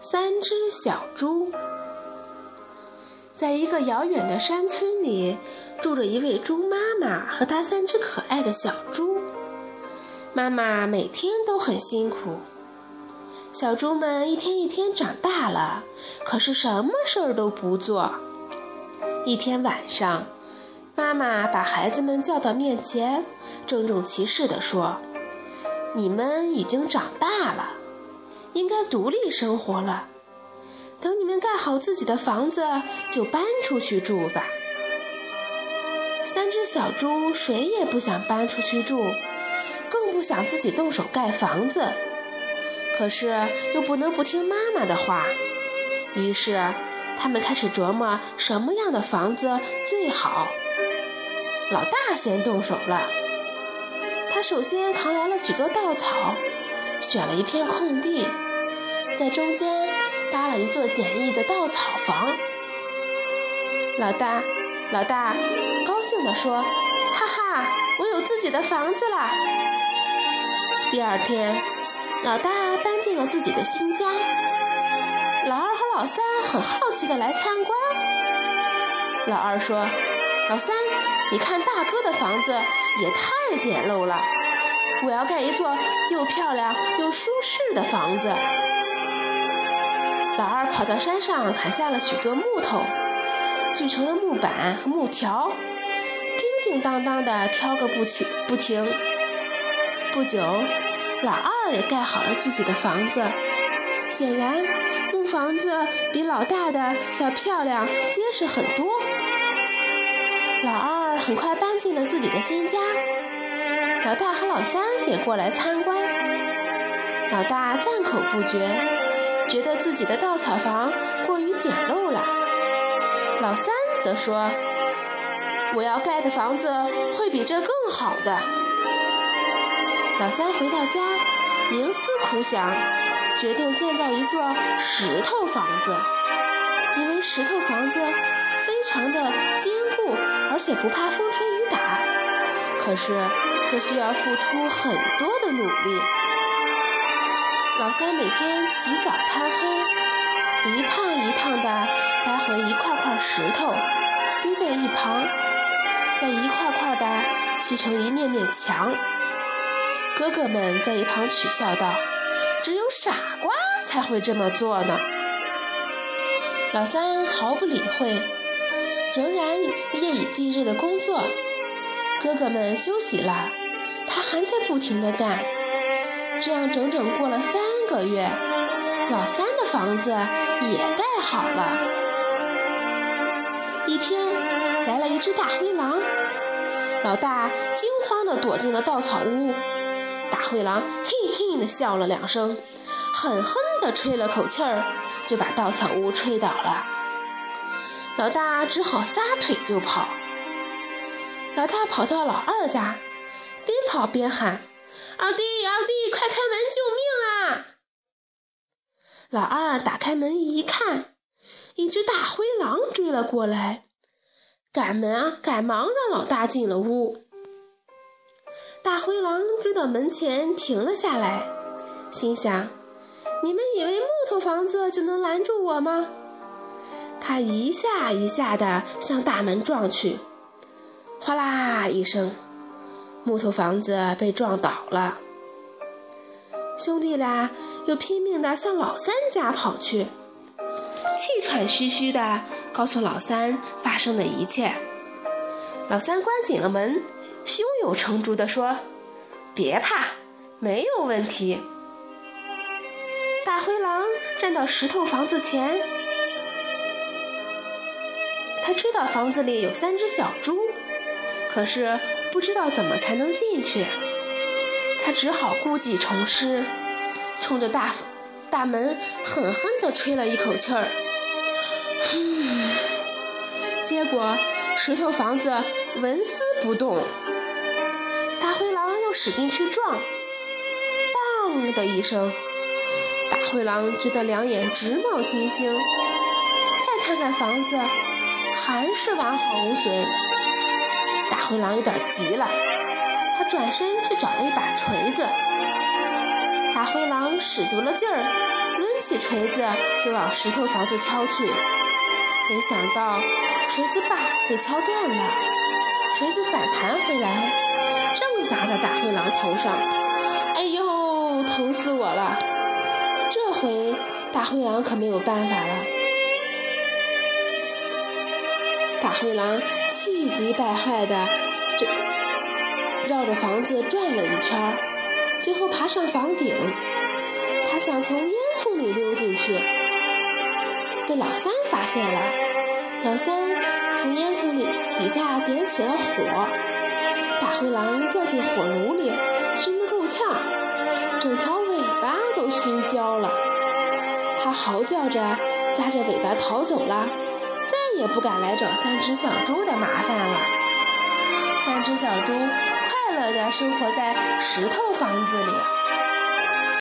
三只小猪，在一个遥远的山村里，住着一位猪妈妈和她三只可爱的小猪。妈妈每天都很辛苦，小猪们一天一天长大了，可是什么事儿都不做。一天晚上，妈妈把孩子们叫到面前，郑重其事地说：“你们已经长大了。”应该独立生活了。等你们盖好自己的房子，就搬出去住吧。三只小猪谁也不想搬出去住，更不想自己动手盖房子。可是又不能不听妈妈的话，于是他们开始琢磨什么样的房子最好。老大先动手了，他首先扛来了许多稻草，选了一片空地。在中间搭了一座简易的稻草房。老大，老大高兴地说：“哈哈，我有自己的房子了。”第二天，老大搬进了自己的新家。老二和老三很好奇地来参观。老二说：“老三，你看大哥的房子也太简陋了，我要盖一座又漂亮又舒适的房子。”老二跑到山上砍下了许多木头，锯成了木板和木条，叮叮当当的挑个不停不停。不久，老二也盖好了自己的房子。显然，木房子比老大的要漂亮结实很多。老二很快搬进了自己的新家。老大和老三也过来参观。老大赞口不绝。觉得自己的稻草房过于简陋了，老三则说：“我要盖的房子会比这更好的。”老三回到家，冥思苦想，决定建造一座石头房子，因为石头房子非常的坚固，而且不怕风吹雨打。可是这需要付出很多的努力。老三每天起早贪黑，一趟一趟地搬回一块块石头，堆在一旁，再一块块地砌成一面面墙。哥哥们在一旁取笑道：“只有傻瓜才会这么做呢。”老三毫不理会，仍然夜以继日地工作。哥哥们休息了，他还在不停地干。这样整整过了三个月，老三的房子也盖好了。一天，来了一只大灰狼，老大惊慌地躲进了稻草屋。大灰狼嘿嘿地笑了两声，狠狠地吹了口气儿，就把稻草屋吹倒了。老大只好撒腿就跑。老大跑到老二家，边跑边喊。二弟，二弟，快开门，救命啊！老二打开门一看，一只大灰狼追了过来，赶门赶忙让老大进了屋。大灰狼追到门前停了下来，心想：你们以为木头房子就能拦住我吗？他一下一下地向大门撞去，哗啦一声。木头房子被撞倒了，兄弟俩又拼命地向老三家跑去，气喘吁吁地告诉老三发生的一切。老三关紧了门，胸有成竹地说：“别怕，没有问题。”大灰狼站到石头房子前，他知道房子里有三只小猪，可是。不知道怎么才能进去，他只好故技重施，冲着大大门狠狠地吹了一口气儿，结果石头房子纹丝不动。大灰狼又使劲去撞，当的一声，大灰狼觉得两眼直冒金星。再看看房子，还是完好无损。大灰狼有点急了，他转身去找了一把锤子。大灰狼使足了劲儿，抡起锤子就往石头房子敲去。没想到锤子把被敲断了，锤子反弹回来，正砸在大灰狼头上。哎呦，疼死我了！这回大灰狼可没有办法了。大灰狼气急败坏的这绕着房子转了一圈，最后爬上房顶。他想从烟囱里溜进去，被老三发现了。老三从烟囱里底下点起了火，大灰狼掉进火炉里，熏得够呛，整条尾巴都熏焦了。他嚎叫着，扎着尾巴逃走了，也不敢来找三只小猪的麻烦了。三只小猪快乐地生活在石头房子里。